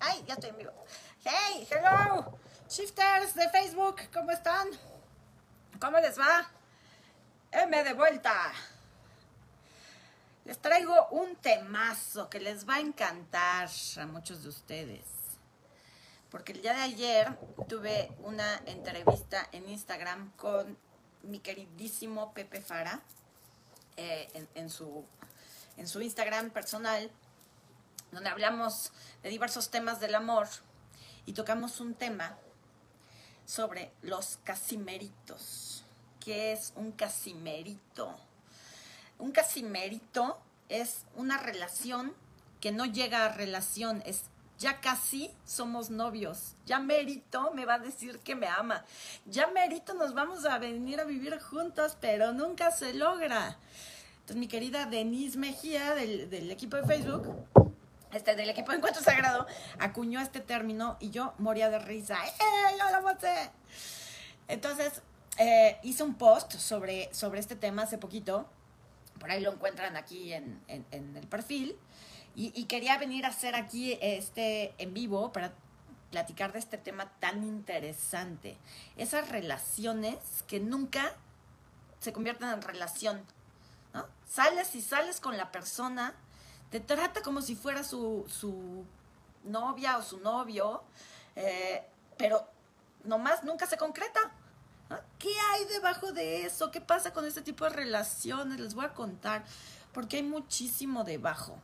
Ay, ya estoy en vivo. Hey, hello, shifters de Facebook, ¿cómo están? ¿Cómo les va? M de vuelta. Les traigo un temazo que les va a encantar a muchos de ustedes. Porque el día de ayer tuve una entrevista en Instagram con mi queridísimo Pepe Fara eh, en, su, en su Instagram personal, donde hablamos de diversos temas del amor y tocamos un tema sobre los casimeritos. ¿Qué es un casimerito? Un casimerito es una relación que no llega a relación, es ya casi somos novios, ya Merito me va a decir que me ama, ya Merito nos vamos a venir a vivir juntos, pero nunca se logra. Entonces mi querida Denise Mejía del, del equipo de Facebook, este, del equipo de Encuentro Sagrado, acuñó este término y yo moría de risa. ¡Eh, yo lo maté! Entonces eh, hice un post sobre, sobre este tema hace poquito, por ahí lo encuentran aquí en, en, el perfil. Y, quería venir a hacer aquí este en vivo para platicar de este tema tan interesante. Esas relaciones que nunca se convierten en relación. Sales y sales con la persona, te trata como si fuera su, su novia o su novio, eh, pero nomás nunca se concreta. ¿Qué hay debajo de eso? ¿Qué pasa con este tipo de relaciones? Les voy a contar, porque hay muchísimo debajo.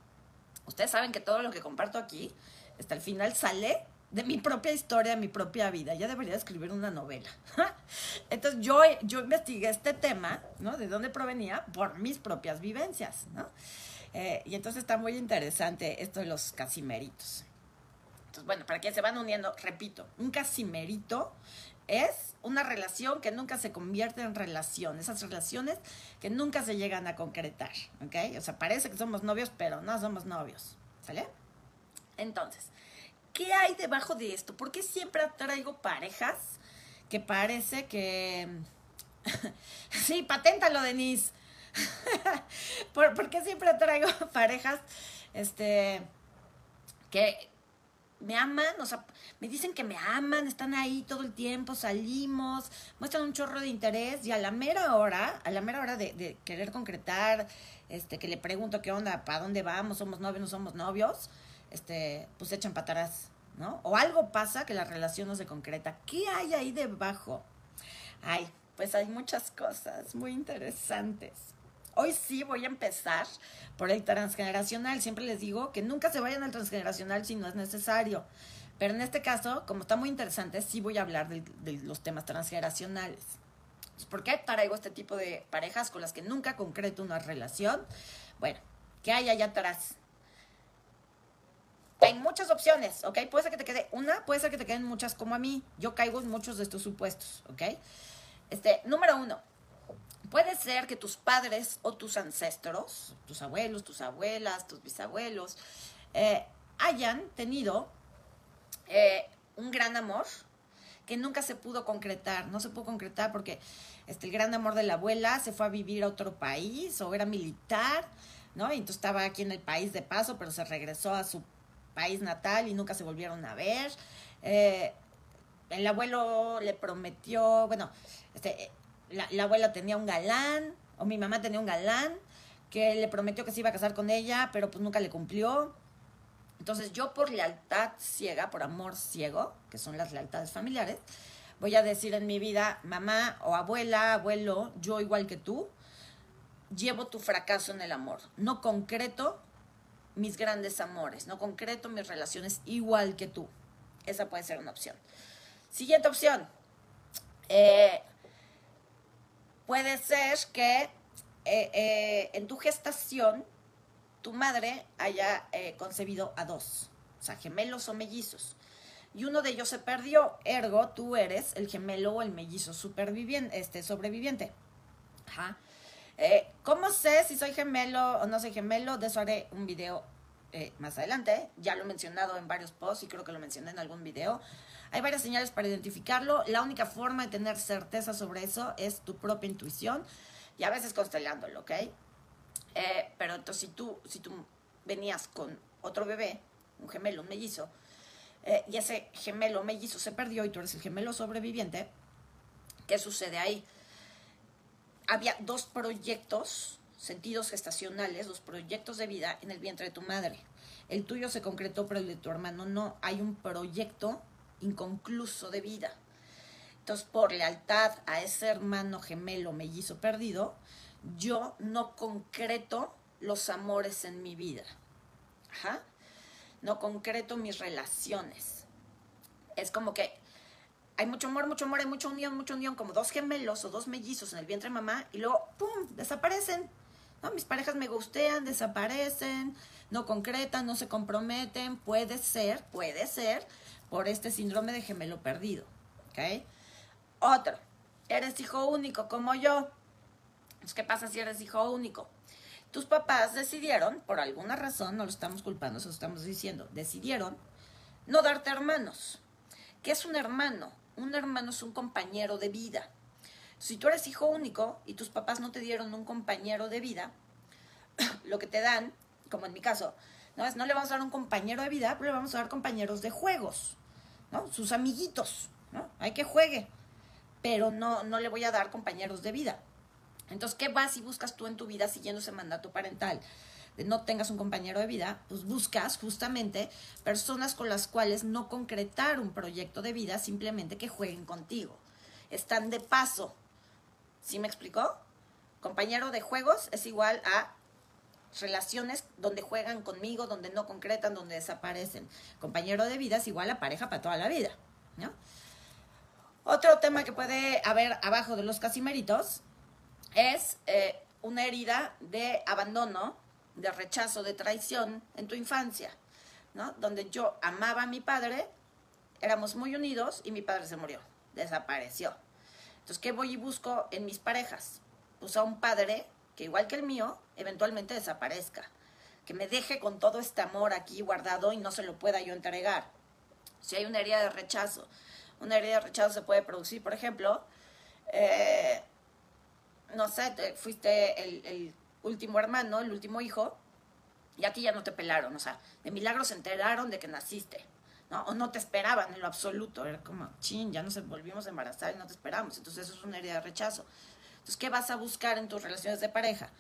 Ustedes saben que todo lo que comparto aquí, hasta el final sale de mi propia historia, de mi propia vida. Ya debería escribir una novela. Entonces yo, yo investigué este tema, ¿no? De dónde provenía por mis propias vivencias, ¿no? Eh, y entonces está muy interesante esto de los casimeritos. Entonces, bueno, para que se van uniendo, repito, un casimerito es una relación que nunca se convierte en relación, esas relaciones que nunca se llegan a concretar, ¿ok? O sea, parece que somos novios, pero no somos novios, ¿sale? Entonces, ¿qué hay debajo de esto? ¿Por qué siempre traigo parejas que parece que... sí, paténtalo, Denise. ¿Por, ¿Por, qué siempre traigo parejas este, que me aman? O sea, me dicen que me aman, están ahí todo el tiempo, salimos, muestran un chorro de interés y a la mera hora, a la mera hora de, de querer concretar, este, que le pregunto qué onda, para dónde vamos, somos novios, no somos novios, este, pues echan para atrás, ¿no? O algo pasa que la relación no se concreta. ¿Qué hay ahí debajo? Ay, pues hay muchas cosas muy interesantes. Hoy sí voy a empezar por el transgeneracional. Siempre les digo que nunca se vayan al transgeneracional si no es necesario. Pero en este caso, como está muy interesante, sí voy a hablar de, los temas transgeneracionales. ¿Por qué traigo este tipo de parejas con las que nunca concreto una relación? Bueno, ¿qué hay allá atrás? Hay muchas opciones, ¿ok? Puede ser que te quede una, puede ser que te queden muchas como a mí. Yo caigo en muchos de estos supuestos, ¿ok? Este, número uno, puede ser que tus padres o tus ancestros, tus abuelos, tus abuelas, tus bisabuelos, eh, hayan tenido eh, un gran amor que nunca se pudo concretar, no se pudo concretar porque este, el gran amor de la abuela se fue a vivir a otro país o era militar, ¿no? Y entonces estaba aquí en el país de paso, pero se regresó a su país natal y nunca se volvieron a ver. Eh, el abuelo le prometió, bueno, este, la, la, abuela tenía un galán, o mi mamá tenía un galán, que le prometió que se iba a casar con ella, pero pues nunca le cumplió. Entonces yo por lealtad ciega, por amor ciego, que son las lealtades familiares, voy a decir en mi vida, mamá o abuela, abuelo, yo igual que tú, llevo tu fracaso en el amor. No concreto mis grandes amores, no concreto mis relaciones igual que tú. Esa puede ser una opción. Siguiente opción. Eh, puede ser que eh, eh, en tu gestación tu madre haya eh, concebido a dos, o sea, gemelos o mellizos. Y uno de ellos se perdió, ergo tú eres el gemelo o el mellizo superviviente, este, sobreviviente. ¿Cómo sé si soy gemelo o no soy gemelo? De eso haré un video más adelante. Ya lo he mencionado en varios posts y creo que lo mencioné en algún video. Hay varias señales para identificarlo. La única forma de tener certeza sobre eso es tu propia intuición y a veces constelándolo, ¿ok? Eh, pero entonces si tú, si tú venías con otro bebé, un gemelo, un mellizo, eh, y ese gemelo mellizo se perdió y tú eres el gemelo sobreviviente, ¿qué sucede ahí? Había dos proyectos, sentidos gestacionales, dos proyectos de vida en el vientre de tu madre. El tuyo se concretó, pero el de tu hermano no. Hay un proyecto inconcluso de vida. Entonces, por lealtad a ese hermano gemelo mellizo perdido, yo no concreto los amores en mi vida. Ajá. No concreto mis relaciones. Es como que hay mucho amor, mucho amor, hay mucha unión, mucha unión, como dos gemelos o dos mellizos en el vientre de mamá y luego, ¡pum!, desaparecen. ¿no? Mis parejas me gustean, desaparecen, no concretan, no se comprometen. Puede ser, puede ser por este síndrome de gemelo perdido. ¿Ok? Otro, eres hijo único como yo. ¿Qué pasa si eres hijo único? Tus papás decidieron, por alguna razón, no lo estamos culpando, eso estamos diciendo, decidieron no darte hermanos. ¿Qué es un hermano? Un hermano es un compañero de vida. Si tú eres hijo único y tus papás no te dieron un compañero de vida, lo que te dan, como en mi caso, no no le vamos a dar un compañero de vida, pero le vamos a dar compañeros de juegos, ¿no? Sus amiguitos. Hay que juegue, pero no, no le voy a dar compañeros de vida. Entonces, ¿qué vas y buscas tú en tu vida siguiendo ese mandato parental? De no tengas un compañero de vida, pues buscas justamente personas con las cuales no concretar un proyecto de vida, simplemente que jueguen contigo. Están de paso. ¿Sí me explicó? Compañero de juegos es igual a relaciones donde juegan conmigo, donde no concretan, donde desaparecen. Compañero de vida es igual a pareja para toda la vida, ¿no? Otro tema que puede haber abajo de los casimeritos es eh, una herida de abandono, de rechazo, de traición en tu infancia, ¿no? Donde yo amaba a mi padre, éramos muy unidos y mi padre se murió, desapareció. Entonces, ¿qué voy y busco en mis parejas? Pues a un padre que igual que el mío, eventualmente desaparezca. Que me deje con todo este amor aquí guardado y no se lo pueda yo entregar. Si hay una herida de rechazo, una herida de rechazo se puede producir, por ejemplo, eh, no sé, fuiste el, último hermano, el último hijo, y aquí ya no te pelaron, o sea, de milagro se enteraron de que naciste. O no te esperaban en lo absoluto, era como, chin, ya nos volvimos a embarazar y no te esperamos, entonces eso es una herida de rechazo. Entonces, ¿qué vas a buscar en tus relaciones de pareja?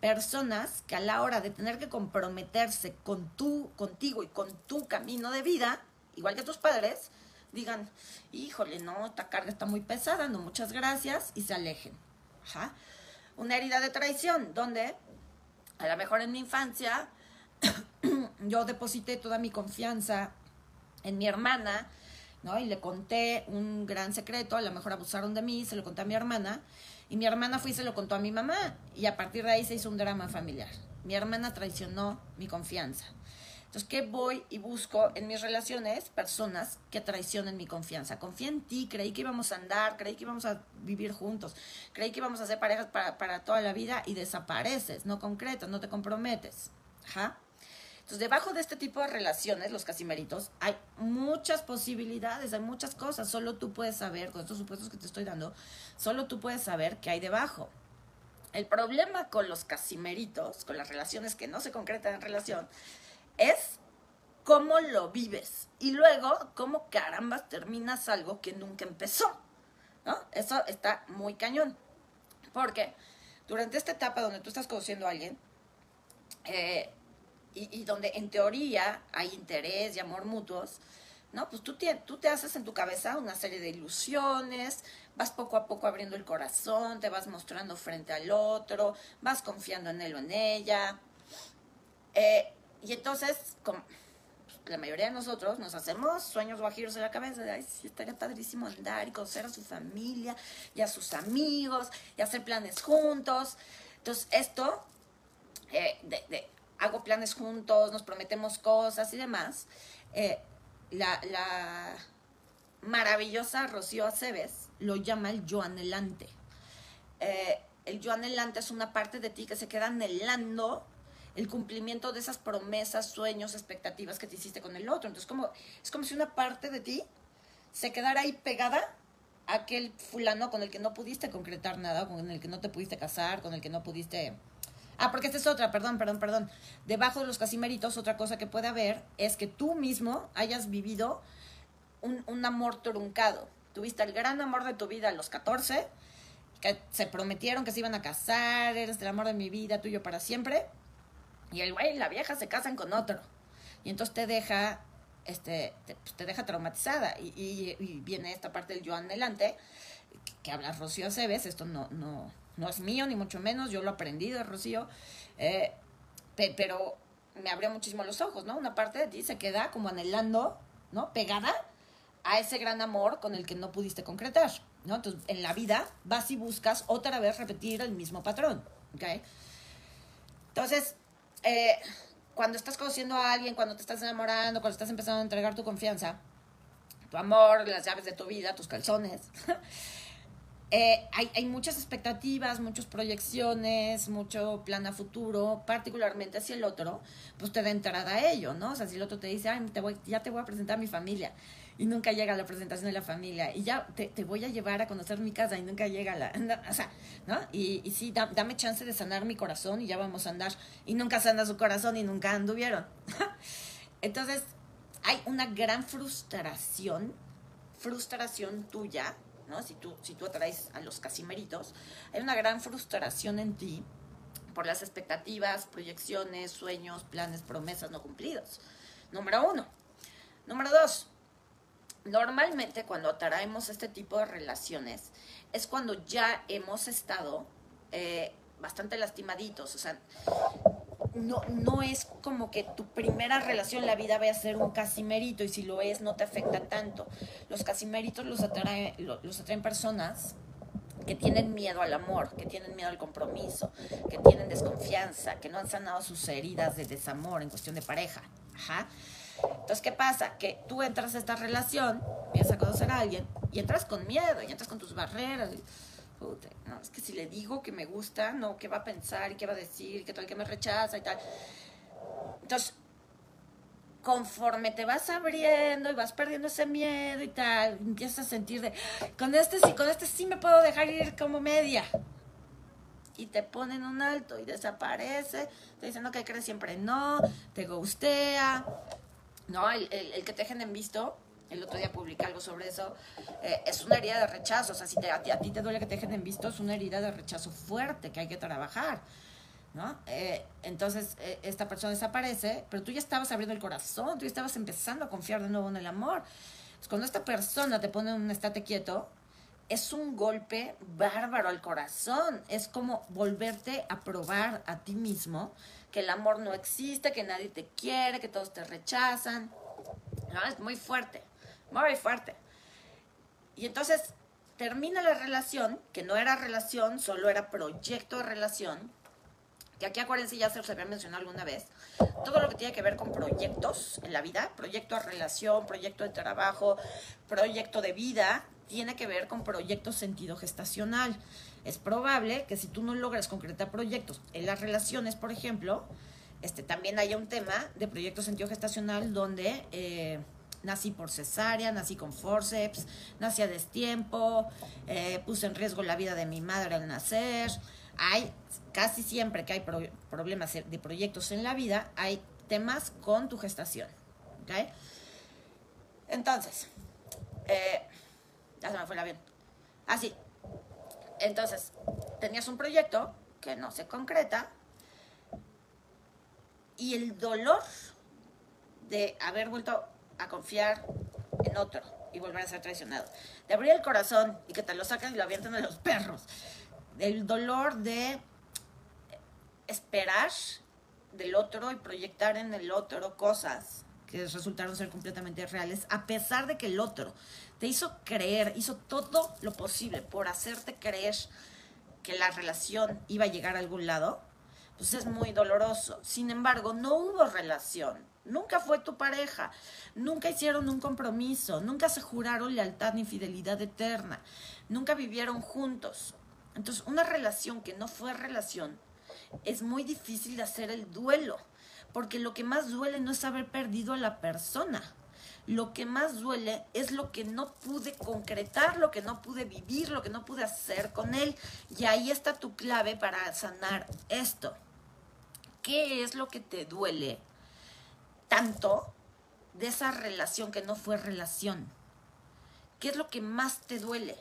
Personas que a la hora de tener que comprometerse con tu, contigo y con tu camino de vida, igual que tus padres, digan, híjole, no, esta carga está muy pesada, no, muchas gracias, y se alejen. Una herida de traición, donde a lo mejor en mi infancia yo deposité toda mi confianza en mi hermana, ¿no? Y le conté un gran secreto, a lo mejor abusaron de mí, se lo conté a mi hermana, y mi hermana fue y se lo contó a mi mamá. Y a partir de ahí se hizo un drama familiar. Mi hermana traicionó mi confianza. Entonces, ¿qué voy y busco en mis relaciones? Personas que traicionen mi confianza. Confía en ti, creí que íbamos a andar, creí que íbamos a vivir juntos, creí que íbamos a ser parejas para, para toda la vida y desapareces, no concretas, no te comprometes. Ajá. Entonces, debajo de este tipo de relaciones, los casimeritos, hay muchas posibilidades, hay muchas cosas. Solo tú puedes saber, con estos supuestos que te estoy dando, solo tú puedes saber qué hay debajo. El problema con los casimeritos, con las relaciones que no se concretan en relación, es cómo lo vives y luego cómo carambas terminas algo que nunca empezó. Eso está muy cañón. Porque durante esta etapa donde tú estás conociendo a alguien, eh, y, donde en teoría hay interés y amor mutuos, ¿no? Pues tú te, tú te haces en tu cabeza una serie de ilusiones, vas poco a poco abriendo el corazón, te vas mostrando frente al otro, vas confiando en él o en ella. Eh, y entonces, como la mayoría de nosotros nos hacemos sueños guajiros en la cabeza de, ay, sí, estaría padrísimo andar y conocer a su familia y a sus amigos y hacer planes juntos. Entonces, esto eh, de, hago planes juntos, nos prometemos cosas y demás. Eh, la, maravillosa Rocío Aceves lo llama el yo anhelante. Eh, el yo anhelante es una parte de ti que se queda anhelando el cumplimiento de esas promesas, sueños, expectativas que te hiciste con el otro. Entonces, como, es como si una parte de ti se quedara ahí pegada a aquel fulano con el que no pudiste concretar nada, con el que no te pudiste casar, con el que no pudiste Ah, porque esta es otra, perdón, perdón, perdón. Debajo de los casimeritos, otra cosa que puede haber es que tú mismo hayas vivido un, un amor truncado. Tuviste el gran amor de tu vida a los 14, que se prometieron que se iban a casar, eres el amor de mi vida, tuyo para siempre. Y el güey y la vieja se casan con otro. Y entonces te deja, este, te, pues, te deja traumatizada. Y, y- y viene esta parte del yo adelante, que habla Rocío Aceves, esto no, no, no es mío, ni mucho menos, yo lo aprendí de Rocío, eh, pe- pero me abrió muchísimo los ojos, ¿no? Una parte de ti se queda como anhelando, ¿no? Pegada a ese gran amor con el que no pudiste concretar, ¿no? Entonces, en la vida vas y buscas otra vez repetir el mismo patrón, ¿ok? Entonces, eh, cuando estás conociendo a alguien, cuando te estás enamorando, cuando estás empezando a entregar tu confianza, tu amor, las llaves de tu vida, tus calzones, eh, hay, hay muchas expectativas, muchas proyecciones, mucho plan a futuro, particularmente si el otro, pues te da entrada a ello, ¿no? O sea, si el otro te dice, ay, te voy, ya te voy a presentar a mi familia, y nunca llega la presentación de la familia, y ya te, te voy a llevar a conocer mi casa, y nunca llega la, o sea, ¿no? Y, y sí, da- dame chance de sanar mi corazón, y ya vamos a andar, y nunca sana su corazón, y nunca anduvieron. Entonces, hay una gran frustración, frustración tuya, Si tú, si tú atraes a los casimeritos, hay una gran frustración en ti por las expectativas, proyecciones, sueños, planes, promesas no cumplidos. Número uno. Número dos. Normalmente cuando atraemos este tipo de relaciones es cuando ya hemos estado eh, bastante lastimaditos. O sea, no, no es como que tu primera relación la vida vaya a ser un casimerito y si lo es no te afecta tanto. Los casimeritos los, los atraen personas que tienen miedo al amor, que tienen miedo al compromiso, que tienen desconfianza, que no han sanado sus heridas de desamor en cuestión de pareja. Entonces, ¿qué pasa? Que tú entras a esta relación, a conocer a alguien y entras con miedo y entras con tus barreras. y, no, es que si le digo que me gusta, no, ¿qué va a pensar y qué va a decir? ¿Qué tal que me rechaza y tal? Entonces, conforme te vas abriendo y vas perdiendo ese miedo y tal, empiezas a sentir de, con este sí, con este sí me puedo dejar ir como media. Y te ponen un alto y desaparece, te dicen, no, que crees siempre no, te gustea, no, el, el, el que te dejen en visto, el otro día publiqué algo sobre eso, eh, es una herida de rechazo, o sea, si te, a, ti, te duele que te dejen en visto, es una herida de rechazo fuerte que hay que trabajar. ¿no? Eh, entonces, eh, esta persona desaparece, pero tú ya estabas abriendo el corazón, tú ya estabas empezando a confiar de nuevo en el amor. Cuando esta persona te pone un estate quieto, es un golpe bárbaro al corazón. Es como volverte a probar a ti mismo que el amor no existe, que nadie te quiere, que todos te rechazan. ¿no? Es muy fuerte, muy fuerte. Y entonces termina la relación, que no era relación, solo era proyecto de relación, que aquí acuérdense, ya se los había mencionado alguna vez, todo lo que tiene que ver con proyectos en la vida, proyecto de relación, proyecto de trabajo, proyecto de vida, tiene que ver con proyectos sentido gestacional. Es probable que si tú no logras concretar proyectos en las relaciones, por ejemplo, este, también haya un tema de proyecto sentido gestacional donde eh, nací por cesárea, nací con forceps, nací a destiempo, eh, puse en riesgo la vida de mi madre al nacer. Hay casi siempre que hay pro problemas de proyectos en la vida, hay temas con tu gestación. ¿ok? Entonces, eh, ya se me fue el avión. Ah, sí. Entonces, tenías un proyecto que no se concreta y el dolor de haber vuelto a confiar en otro y volver a ser traicionado, de abrir el corazón y que te lo sacan y lo avientan a los perros, el dolor de esperar del otro y proyectar en el otro cosas que resultaron ser completamente reales, a pesar de que el otro te hizo creer, hizo todo lo posible por hacerte creer que la relación iba a llegar a algún lado, pues es muy doloroso. Sin embargo, no hubo relación, nunca fue tu pareja, nunca hicieron un compromiso, nunca se juraron lealtad ni fidelidad eterna, nunca vivieron juntos. Entonces, una relación que no fue relación es muy difícil de hacer el duelo, porque lo que más duele no es haber perdido a la persona. Lo que más duele es lo que no pude concretar, lo que no pude vivir, lo que no pude hacer con él. Y ahí está tu clave para sanar esto. ¿Qué es lo que te duele tanto de esa relación que no fue relación? ¿Qué es lo que más te duele?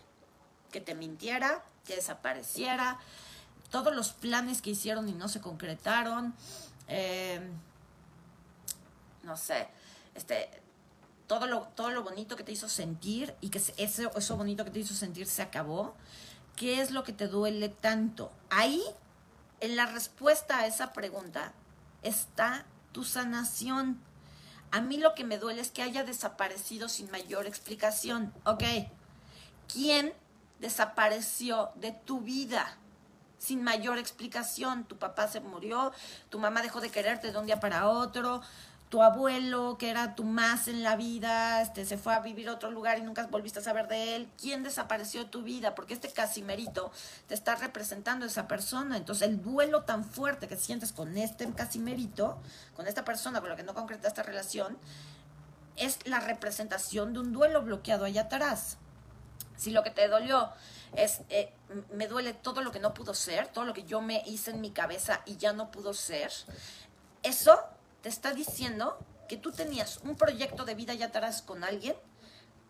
Que te mintiera, que desapareciera, todos los planes que hicieron y no se concretaron, eh, no sé, este, todo lo, todo lo bonito que te hizo sentir y que ese, eso bonito que te hizo sentir se acabó. ¿Qué es lo que te duele tanto? Ahí, en la respuesta a esa pregunta, está tu sanación. A mí lo que me duele es que haya desaparecido sin mayor explicación. Ok, ¿quién desapareció de tu vida? sin mayor explicación. Tu papá se murió, tu mamá dejó de quererte de un día para otro, tu abuelo, que era tu más en la vida, este, se fue a vivir a otro lugar y nunca volviste a saber de él. ¿Quién desapareció de tu vida? Porque este casimerito te está representando a esa persona. Entonces, el duelo tan fuerte que sientes con este casimerito, con esta persona con la que no concreta esta relación, es la representación de un duelo bloqueado allá atrás. Si lo que te dolió es, eh, me duele todo lo que no pudo ser, todo lo que yo me hice en mi cabeza y ya no pudo ser, eso te está diciendo que tú tenías un proyecto de vida ya atrás con alguien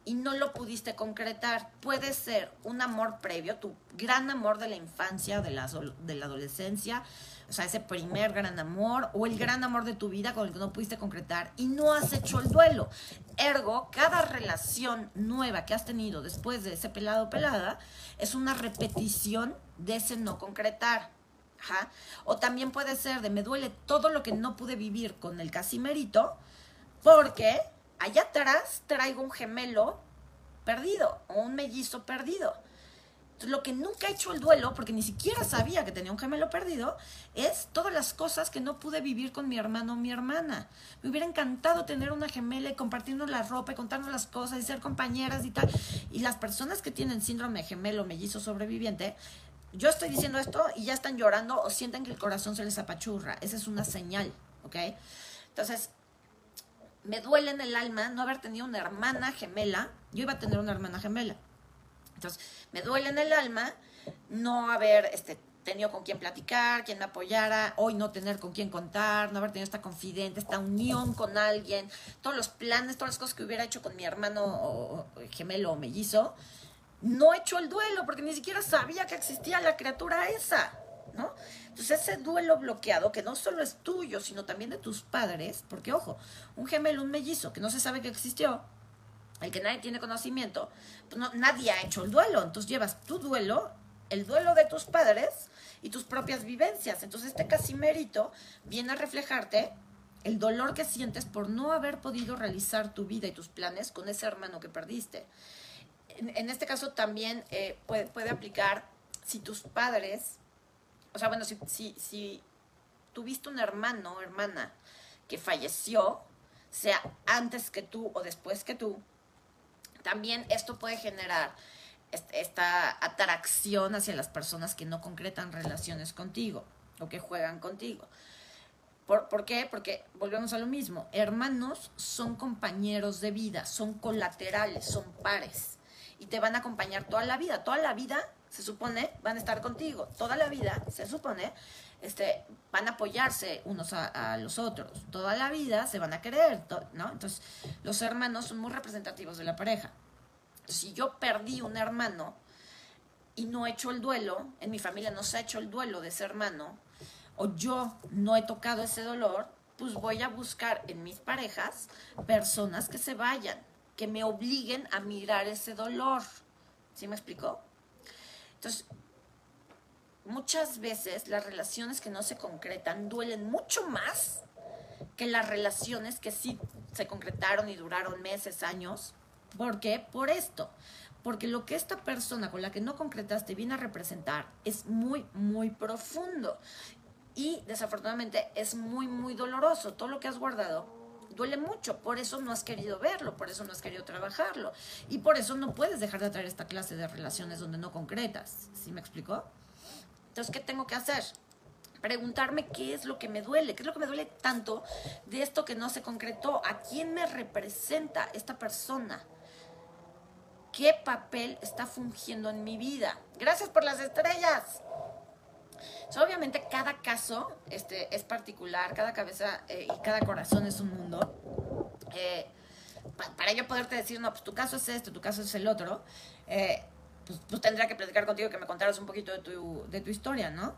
y no lo pudiste concretar. Puede ser un amor previo, tu gran amor de la infancia, de la, de la adolescencia, o sea, ese primer gran amor o el gran amor de tu vida con el que no pudiste concretar y no has hecho el duelo. Ergo, cada relación nueva que has tenido después de ese pelado pelada es una repetición de ese no concretar. O también puede ser de me duele todo lo que no pude vivir con el casimerito, porque allá atrás traigo un gemelo perdido o un mellizo perdido. Lo que nunca he hecho el duelo, porque ni siquiera sabía que tenía un gemelo perdido, es todas las cosas que no pude vivir con mi hermano o mi hermana. Me hubiera encantado tener una gemela y compartirnos la ropa y contarnos las cosas y ser compañeras y tal. Y las personas que tienen síndrome gemelo mellizo sobreviviente yo estoy diciendo esto y ya están llorando o sienten que el corazón se les apachurra. Esa es una señal, ¿ok? Entonces, me duele en el alma no haber tenido una hermana gemela. Yo iba a tener una hermana gemela. Entonces, me duele en el alma no haber este, tenido con quién platicar, quien me apoyara, hoy no tener con quién contar, no haber tenido esta confidente, esta unión con alguien, todos los planes, todas las cosas que hubiera hecho con mi hermano gemelo o mellizo no hecho el duelo porque ni siquiera sabía que existía la criatura esa, ¿no? Entonces ese duelo bloqueado, que no solo es tuyo, sino también de tus padres, porque ojo, un gemelo, un mellizo, que no se sabe que existió, el que nadie tiene conocimiento, pues no, nadie ha hecho el duelo, entonces llevas tu duelo, el duelo de tus padres y tus propias vivencias. Entonces este casimérito viene a reflejarte el dolor que sientes por no haber podido realizar tu vida y tus planes con ese hermano que perdiste en, este caso también eh, puede, aplicar si tus padres, o sea, bueno, si, tuviste un hermano o hermana que falleció, sea antes que tú o después que tú, también esto puede generar esta atracción hacia las personas que no concretan relaciones contigo o que juegan contigo. ¿Por, ¿Por, qué? Porque volvemos a lo mismo. Hermanos son compañeros de vida, son colaterales, son pares y te van a acompañar toda la vida. Toda la vida, se supone, van a estar contigo. Toda la vida, se supone, este, van a apoyarse unos a, los otros. Toda la vida se van a querer, ¿no? Entonces, los hermanos son muy representativos de la pareja. Si yo perdí un hermano y no he hecho el duelo, en mi familia no se ha hecho el duelo de ese hermano, o yo no he tocado ese dolor, pues voy a buscar en mis parejas personas que se vayan, que me obliguen a mirar ese dolor. ¿Sí me explicó? Entonces, muchas veces las relaciones que no se concretan duelen mucho más que las relaciones que sí se concretaron y duraron meses, años. ¿Por qué? Por esto. Porque lo que esta persona con la que no concretaste viene a representar es muy, muy profundo. Y desafortunadamente es muy, muy doloroso. Todo lo que has guardado duele mucho, por eso no has querido verlo, por eso no has querido trabajarlo y por eso no puedes dejar de traer esta clase de relaciones donde no concretas. ¿Sí me explicó? Entonces, ¿qué tengo que hacer? Preguntarme qué es lo que me duele, qué es lo que me duele tanto de esto que no se concretó, a quién me representa esta persona, qué papel está fungiendo en mi vida. Gracias por las estrellas. Obviamente cada caso este, es particular, cada cabeza eh, y cada corazón es un mundo. Eh, para yo poderte decir, no, pues tu caso es este, tu caso es el otro, eh, pues, pues, tendría que platicar contigo que me contaras un poquito de tu, de tu historia, ¿no?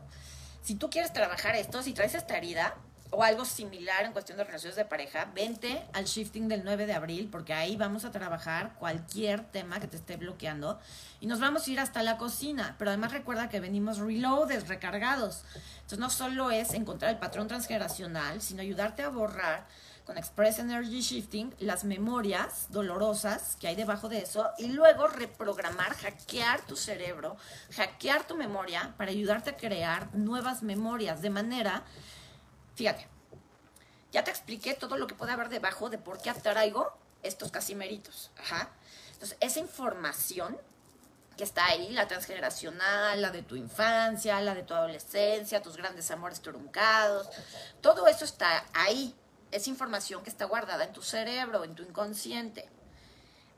Si tú quieres trabajar esto, si traes esta herida, o algo similar en cuestión de relaciones de pareja, vente al shifting del 9 de abril, porque ahí vamos a trabajar cualquier tema que te esté bloqueando y nos vamos a ir hasta la cocina. Pero además recuerda que venimos reloaded, recargados. Entonces no solo es encontrar el patrón transgeneracional, sino ayudarte a borrar con Express Energy Shifting las memorias dolorosas que hay debajo de eso y luego reprogramar, hackear tu cerebro, hackear tu memoria para ayudarte a crear nuevas memorias de manera Fíjate, ya te expliqué todo lo que puede haber debajo de por qué atraigo estos casimeritos. Ajá. Entonces, esa información que está ahí, la transgeneracional, la de tu infancia, la de tu adolescencia, tus grandes amores truncados, todo eso está ahí. Es información que está guardada en tu cerebro, en tu inconsciente.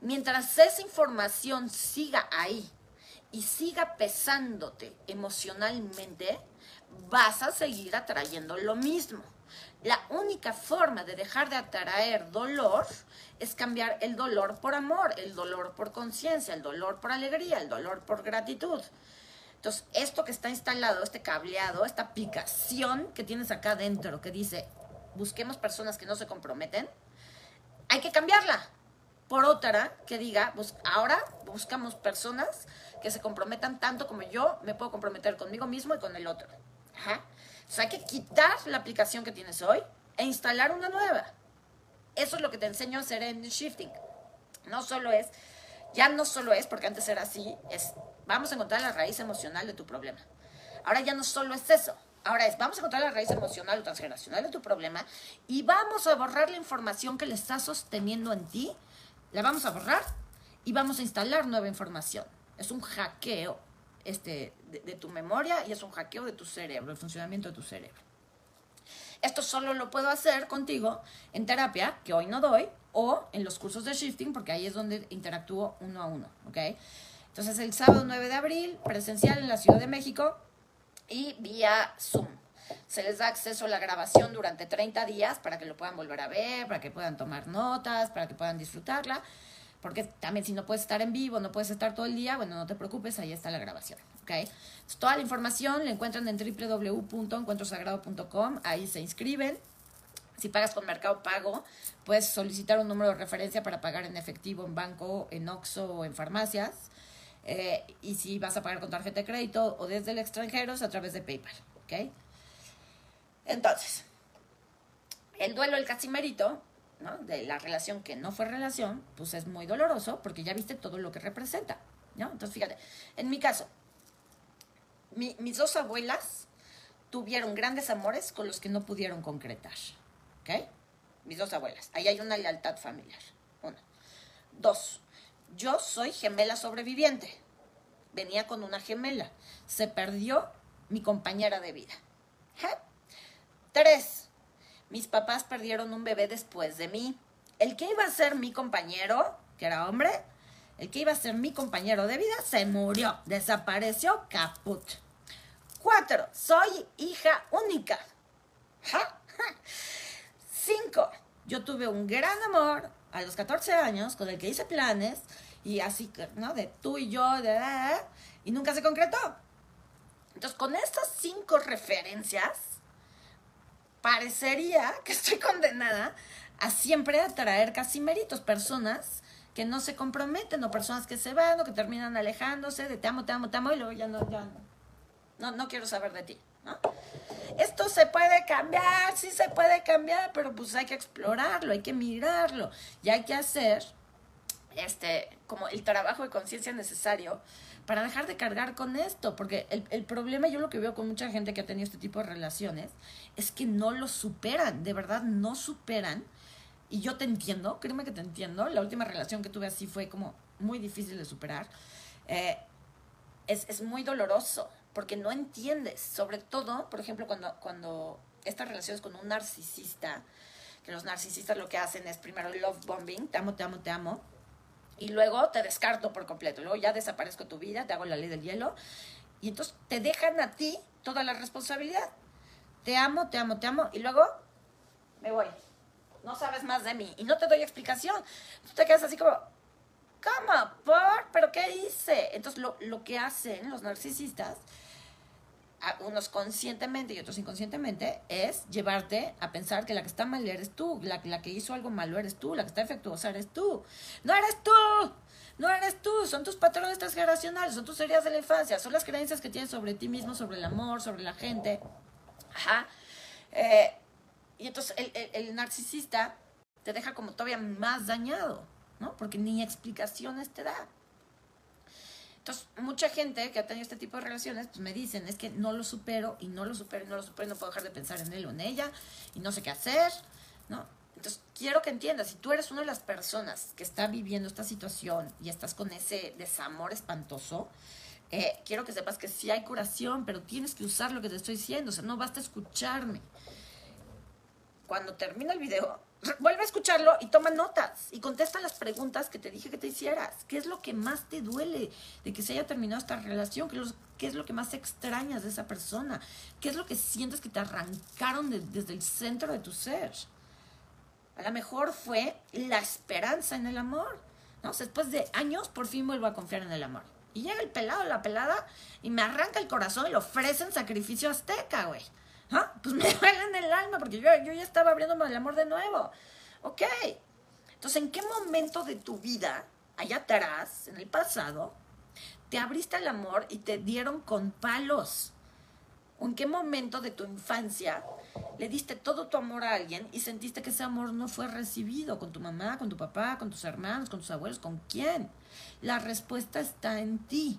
Mientras esa información siga ahí y siga pesándote emocionalmente, vas a seguir atrayendo lo mismo. La única forma de dejar de atraer dolor es cambiar el dolor por amor, el dolor por conciencia, el dolor por alegría, el dolor por gratitud. Entonces, esto que está instalado, este cableado, esta aplicación que tienes acá dentro que dice, busquemos personas que no se comprometen, hay que cambiarla por otra que diga, ahora buscamos personas que se comprometan tanto como yo me puedo comprometer conmigo mismo y con el otro. Ajá. hay que quitar la aplicación que tienes hoy e instalar una nueva. Eso es lo que te enseño a hacer en Shifting. No solo es, ya no solo es, porque antes era así, es, vamos a encontrar la raíz emocional de tu problema. Ahora ya no solo es eso. Ahora es, vamos a encontrar la raíz emocional o transgeneracional de tu problema y vamos a borrar la información que le está sosteniendo en ti. La vamos a borrar y vamos a instalar nueva información. Es un hackeo este, de, tu memoria y es un hackeo de tu cerebro, el funcionamiento de tu cerebro. Esto solo lo puedo hacer contigo en terapia, que hoy no doy, o en los cursos de shifting, porque ahí es donde interactúo uno a uno, ¿ok? Entonces, el sábado 9 de abril, presencial en la Ciudad de México y vía Zoom. Se les da acceso a la grabación durante 30 días para que lo puedan volver a ver, para que puedan tomar notas, para que puedan disfrutarla. Porque también si no puedes estar en vivo, no puedes estar todo el día, bueno, no te preocupes, ahí está la grabación. ¿ok? toda la información la encuentran en www.encuentrosagrado.com, ahí se inscriben. Si pagas con Mercado Pago, puedes solicitar un número de referencia para pagar en efectivo en banco, en OXO o en farmacias. Eh, y si vas a pagar con tarjeta de crédito o desde el extranjero es a través de PayPal. ¿ok? Entonces, el duelo del casimerito de la relación que no fue relación, pues es muy doloroso porque ya viste todo lo que representa. Entonces, fíjate, en mi caso, mis dos abuelas tuvieron grandes amores con los que no pudieron concretar. ¿Ok? Mis dos abuelas. Ahí hay una lealtad familiar. Uno. Dos. Yo soy gemela sobreviviente. Venía con una gemela. Se perdió mi compañera de vida. Tres mis papás perdieron un bebé después de mí. El que iba a ser mi compañero, que era hombre, el que iba a ser mi compañero de vida, se murió, desapareció, caput. Cuatro, soy hija única. Cinco, yo tuve un gran amor a los 14 años con el que hice planes y así, ¿no? De tú y yo, de, y nunca se concretó. Entonces, con estas cinco referencias, parecería que estoy condenada a siempre atraer casi méritos, personas que no se comprometen o personas que se van o que terminan alejándose de te amo, te amo, te amo y luego ya no, ya no, no, quiero saber de ti. ¿no? Esto se puede cambiar, sí se puede cambiar, pero pues hay que explorarlo, hay que mirarlo y hay que hacer este, como el trabajo de conciencia necesario para dejar de cargar con esto, porque el, el, problema, yo lo que veo con mucha gente que ha tenido este tipo de relaciones, es que no lo superan, de verdad no superan. Y yo te entiendo, créeme que te entiendo, la última relación que tuve así fue como muy difícil de superar. Eh, es, es, muy doloroso, porque no entiendes, sobre todo, por ejemplo, cuando, cuando estas relaciones con un narcisista, que los narcisistas lo que hacen es primero love bombing, te amo, te amo, te amo, y luego te descarto por completo. Luego ya desaparezco tu vida, te hago la ley del hielo y entonces te dejan a ti toda la responsabilidad. Te amo, te amo, te amo. Y luego me voy. No sabes más de mí. Y no te doy explicación. Tú te quedas así como, ¿cómo? ¿Por? ¿Pero qué hice? Entonces lo, lo que hacen los narcisistas unos conscientemente y otros inconscientemente, es llevarte a pensar que la que está mal eres tú, la, que hizo algo malo eres tú, la que está defectuosa eres tú. ¡No eres tú! No eres tú, son tus patrones transgeneracionales, son tus heridas de la infancia, son las creencias que tienes sobre ti mismo, sobre el amor, sobre la gente. Ajá. Eh, y entonces el, el narcisista te deja como todavía más dañado, ¿no? Porque ni explicaciones te da. Entonces, mucha gente que ha tenido este tipo de relaciones, pues me dicen, es que no lo supero y no lo supero y no lo supero y no puedo dejar de pensar en él o en ella y no sé qué hacer, ¿no? Entonces, quiero que entiendas, si tú eres una de las personas que está viviendo esta situación y estás con ese desamor espantoso, eh, quiero que sepas que sí hay curación, pero tienes que usar lo que te estoy diciendo, o sea, no basta escucharme. Cuando termina el video, vuelve a escucharlo y toma notas y contesta las preguntas que te dije que te hicieras. ¿Qué es lo que más te duele de que se haya terminado esta relación? ¿Qué es lo que más extrañas de esa persona? ¿Qué es lo que sientes que te arrancaron desde el centro de tu ser? A lo mejor fue la esperanza en el amor. ¿no? después de años, por fin vuelvo a confiar en el amor. Y llega el pelado, la pelada, y me arranca el corazón y le ofrecen sacrificio azteca, güey. ¿Ah? Pues me duele en el alma porque yo, yo ya estaba abriéndome el amor de nuevo. Ok. Entonces, ¿en qué momento de tu vida, allá atrás, en el pasado, te abriste al amor y te dieron con palos? ¿O en qué momento de tu infancia le diste todo tu amor a alguien y sentiste que ese amor no fue recibido con tu mamá, con tu papá, con tus hermanos, con tus abuelos, con quién? La respuesta está en ti,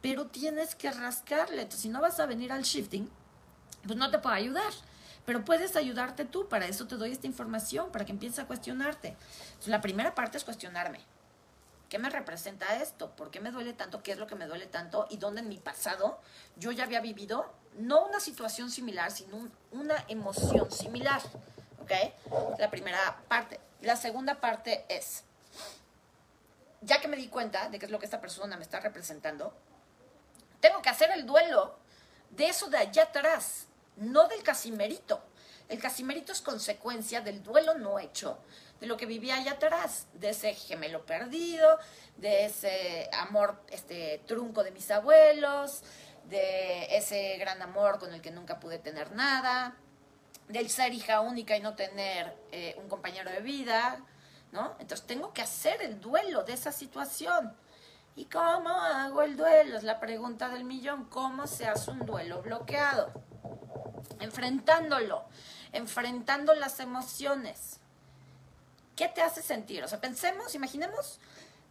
pero tienes que rascarle. Entonces, si no vas a venir al shifting, pues no te puedo ayudar. Pero puedes ayudarte tú, para eso te doy esta información, para que empieces a cuestionarte. la primera parte es cuestionarme. ¿Qué me representa esto? ¿Por qué me duele tanto? ¿Qué es lo que me duele tanto? ¿Y dónde en mi pasado yo ya había vivido no una situación similar, sino una emoción similar? ¿Ok? La primera parte. La segunda parte es, ya que me di cuenta de qué es lo que esta persona me está representando, tengo que hacer el duelo de eso de allá atrás no del casimerito. El casimerito es consecuencia del duelo no hecho, de lo que vivía allá atrás, de ese gemelo perdido, de ese amor este, trunco de mis abuelos, de ese gran amor con el que nunca pude tener nada, del ser hija única y no tener eh, un compañero de vida, ¿no? Entonces tengo que hacer el duelo de esa situación. ¿Y cómo hago el duelo? Es la pregunta del millón. ¿Cómo se hace un duelo bloqueado? Enfrentándolo, enfrentando las emociones. ¿Qué te hace sentir? O sea, pensemos, imaginemos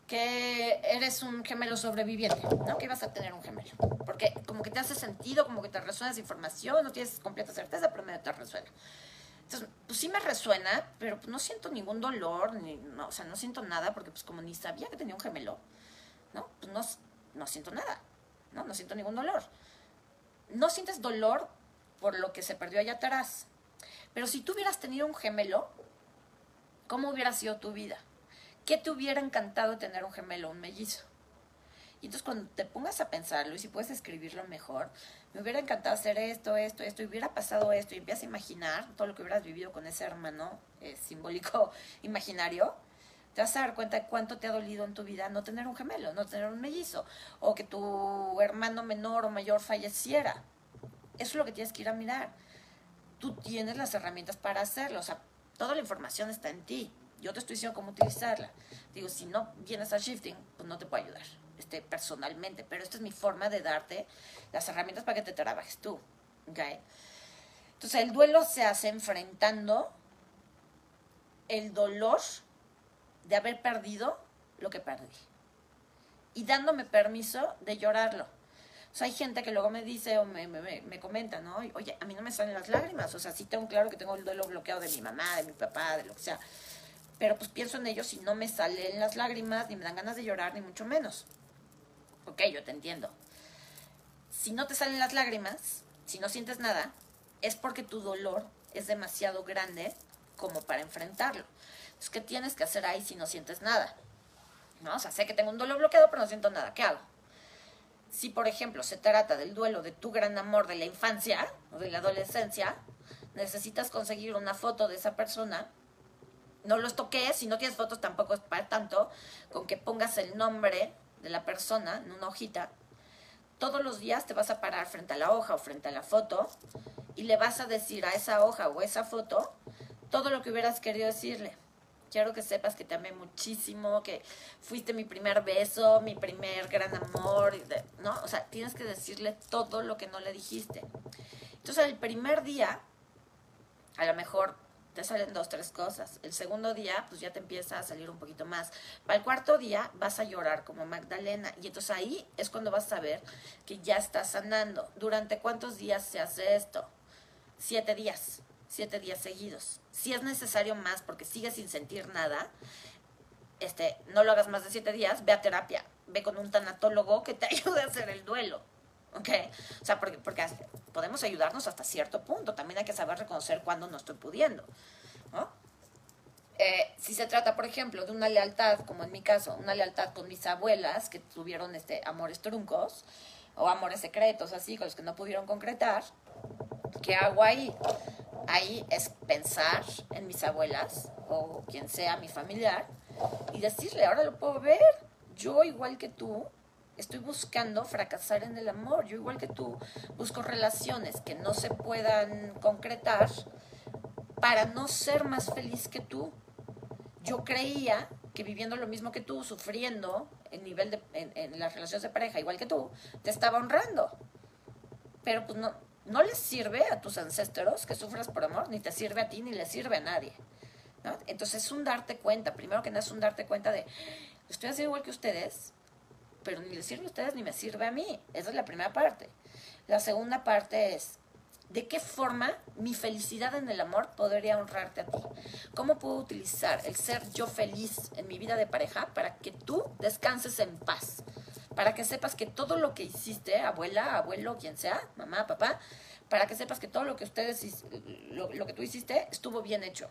que eres un gemelo sobreviviente, ¿no? Que ibas a tener un gemelo. Porque como que te hace sentido, como que te resuena esa información, no tienes completa certeza, pero medio te resuena. Entonces, pues sí me resuena, pero no siento ningún dolor, no, o sea, no siento nada, porque pues como ni sabía que tenía un gemelo, ¿no? Pues no, no siento nada, ¿no? No siento ningún dolor. No sientes dolor por lo que se perdió allá atrás. Pero si tú hubieras tenido un gemelo, ¿cómo hubiera sido tu vida? ¿Qué te hubiera encantado tener un gemelo, un mellizo? Y entonces cuando te pongas a pensarlo y si puedes escribirlo mejor, me hubiera encantado hacer esto, esto, esto, y hubiera pasado esto, y empiezas a imaginar todo lo que hubieras vivido con ese hermano eh, simbólico imaginario, te vas a dar cuenta de cuánto te ha dolido en tu vida no tener un gemelo, no tener un mellizo, o que tu hermano menor o mayor falleciera. Eso es lo que tienes que ir a mirar. Tú tienes las herramientas para hacerlo. O sea, toda la información está en ti. Yo te estoy diciendo cómo utilizarla. Digo, si no vienes a shifting, pues no te puedo ayudar este, personalmente. Pero esta es mi forma de darte las herramientas para que te trabajes tú. ¿okay? Entonces, el duelo se hace enfrentando el dolor de haber perdido lo que perdí. Y dándome permiso de llorarlo. O sea, hay gente que luego me dice o me, me, me, comenta, ¿no? Oye, a mí no me salen las lágrimas. O sea, sí tengo claro que tengo el duelo bloqueado de mi mamá, de mi papá, de lo que sea. Pero pues pienso en ellos y no me salen las lágrimas, ni me dan ganas de llorar, ni mucho menos. Ok, yo te entiendo. Si no te salen las lágrimas, si no sientes nada, es porque tu dolor es demasiado grande como para enfrentarlo. Entonces, ¿qué tienes que hacer ahí si no sientes nada? ¿No? O sea, sé que tengo un dolor bloqueado, pero no siento nada. ¿Qué hago? Si por ejemplo se trata del duelo de tu gran amor de la infancia o de la adolescencia, necesitas conseguir una foto de esa persona. No los toques, si no tienes fotos tampoco es para tanto, con que pongas el nombre de la persona en una hojita. Todos los días te vas a parar frente a la hoja o frente a la foto y le vas a decir a esa hoja o esa foto todo lo que hubieras querido decirle. Quiero que sepas que te amé muchísimo, que fuiste mi primer beso, mi primer gran amor, ¿no? O sea, tienes que decirle todo lo que no le dijiste. Entonces, el primer día, a lo mejor te salen dos, tres cosas. El segundo día, pues ya te empieza a salir un poquito más. Para el cuarto día, vas a llorar como Magdalena. Y entonces ahí es cuando vas a saber que ya estás sanando. ¿Durante cuántos días se hace esto? Siete días siete días seguidos. Si es necesario más porque sigues sin sentir nada, este, no lo hagas más de siete días, ve a terapia, ve con un tanatólogo que te ayude a hacer el duelo. ¿Ok? O sea, porque, porque podemos ayudarnos hasta cierto punto. También hay que saber reconocer cuándo no estoy pudiendo. ¿no? Eh, si se trata, por ejemplo, de una lealtad, como en mi caso, una lealtad con mis abuelas que tuvieron este, amores truncos o amores secretos, así, con los que no pudieron concretar, ¿qué hago ahí? Ahí es pensar en mis abuelas o quien sea mi familiar y decirle, ahora lo puedo ver, yo igual que tú estoy buscando fracasar en el amor, yo igual que tú busco relaciones que no se puedan concretar para no ser más feliz que tú. Yo creía que viviendo lo mismo que tú, sufriendo en nivel de en, las relaciones de pareja igual que tú, te estaba honrando. Pero pues no, no les sirve a tus ancestros que sufras por amor, ni te sirve a ti, ni le sirve a nadie. Entonces es un darte cuenta, primero que nada es un darte cuenta de, estoy haciendo igual que ustedes, pero ni les sirve a ustedes ni me sirve a mí. Esa es la primera parte. La segunda parte es, ¿de qué forma mi felicidad en el amor podría honrarte a ti? ¿Cómo puedo utilizar el ser yo feliz en mi vida de pareja para que tú descanses en paz? Para que sepas que todo lo que hiciste, abuela, abuelo, quien sea, mamá, papá, para que sepas que todo lo que ustedes, lo, lo, que tú hiciste estuvo bien hecho.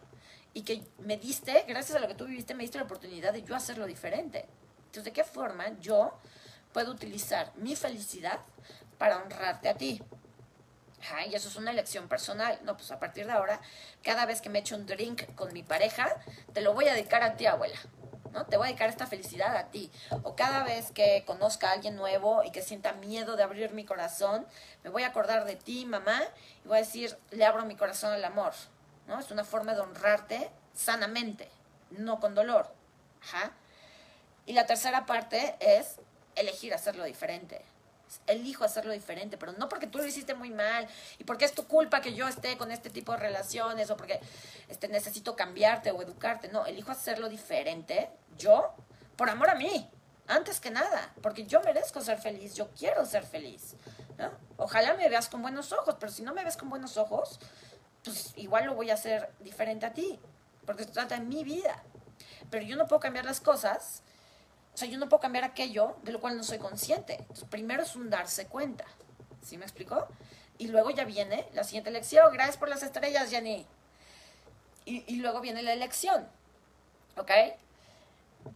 Y que me diste, gracias a lo que tú viviste, me diste la oportunidad de yo hacerlo diferente. Entonces, ¿de qué forma yo puedo utilizar mi felicidad para honrarte a ti? y eso es una elección personal. No, pues a partir de ahora, cada vez que me echo un drink con mi pareja, te lo voy a dedicar a ti, abuela. ¿No? Te voy a dedicar esta felicidad a ti. O cada vez que conozca a alguien nuevo y que sienta miedo de abrir mi corazón, me voy a acordar de ti, mamá, y voy a decir, le abro mi corazón al amor, ¿no? Es una forma de honrarte sanamente, no con dolor. Y la tercera parte es elegir hacerlo diferente elijo hacerlo diferente, pero no porque tú lo hiciste muy mal y porque es tu culpa que yo esté con este tipo de relaciones o porque este, necesito cambiarte o educarte. No, elijo hacerlo diferente yo por amor a mí, antes que nada, porque yo merezco ser feliz, yo quiero ser feliz. ¿no? Ojalá me veas con buenos ojos, pero si no me ves con buenos ojos, pues igual lo voy a hacer diferente a ti, porque se trata de mi vida. Pero yo no puedo cambiar las cosas sea, yo no puedo cambiar aquello de lo cual no soy consciente. primero es un darse cuenta. ¿Sí me explicó? Y luego ya viene la siguiente elección. Gracias por las estrellas, Jenny. Y, y luego viene la elección. ¿Ok?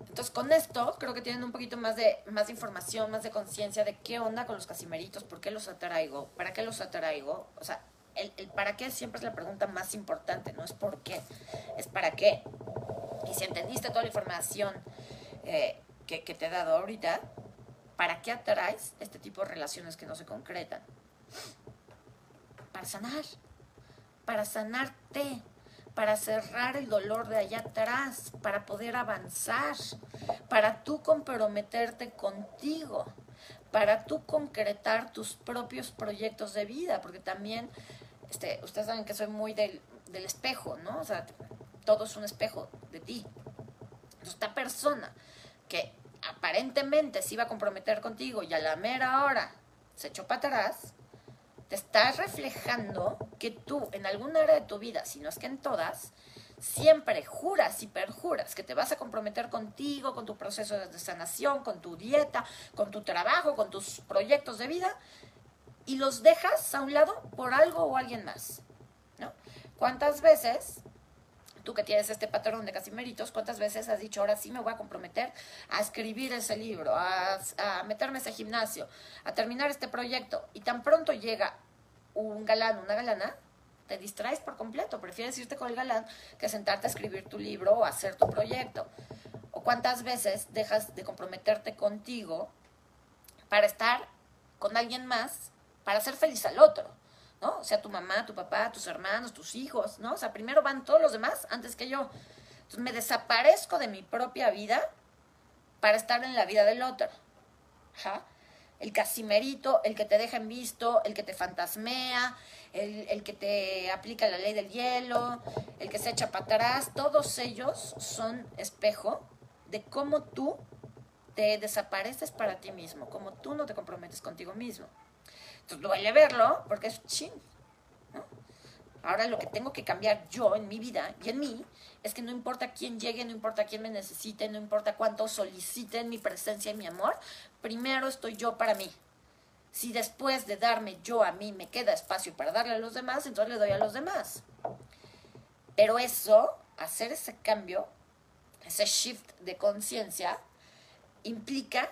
Entonces, con esto creo que tienen un poquito más de, más de información, más de conciencia de qué onda con los casimeritos, por qué los atraigo, para qué los atraigo. O sea, el, el, para qué siempre es la pregunta más importante, no es por qué, es para qué. Y si entendiste toda la información eh, que, te he dado ahorita, ¿para qué atraes este tipo de relaciones que no se concretan? Para sanar, para sanarte, para cerrar el dolor de allá atrás, para poder avanzar, para tú comprometerte contigo, para tú concretar tus propios proyectos de vida, porque también, este, ustedes saben que soy muy del, del espejo, ¿no? O sea, todo es un espejo de ti. Esta persona que aparentemente se iba a comprometer contigo y a la mera hora se echó para atrás, te estás reflejando que tú en alguna área de tu vida, si no es que en todas, siempre juras y perjuras que te vas a comprometer contigo, con tu proceso de sanación, con tu dieta, con tu trabajo, con tus proyectos de vida, y los dejas a un lado por algo o alguien más. ¿no? ¿Cuántas veces Tú que tienes este patrón de casimeritos, ¿cuántas veces has dicho, ahora sí me voy a comprometer a escribir ese libro, a, meterme a ese gimnasio, a terminar este proyecto? Y tan pronto llega un galán, una galana, te distraes por completo. Prefieres irte con el galán que sentarte a escribir tu libro o hacer tu proyecto. O cuántas veces dejas de comprometerte contigo para estar con alguien más, para hacer feliz al otro. ¿No? O sea, tu mamá, tu papá, tus hermanos, tus hijos, ¿no? O sea, primero van todos los demás antes que yo. Entonces me desaparezco de mi propia vida para estar en la vida del otro. El casimerito, el que te deja en visto, el que te fantasmea, el, el, que te aplica la ley del hielo, el que se echa para atrás, todos ellos son espejo de cómo tú te desapareces para ti mismo, cómo tú no te comprometes contigo mismo. Entonces duele verlo porque es ching. Ahora lo que tengo que cambiar yo en mi vida y en mí es que no importa quién llegue, no importa quién me necesite, no importa cuánto soliciten mi presencia y mi amor, primero estoy yo para mí. Si después de darme yo a mí me queda espacio para darle a los demás, entonces le doy a los demás. Pero eso, hacer ese cambio, ese shift de conciencia, implica,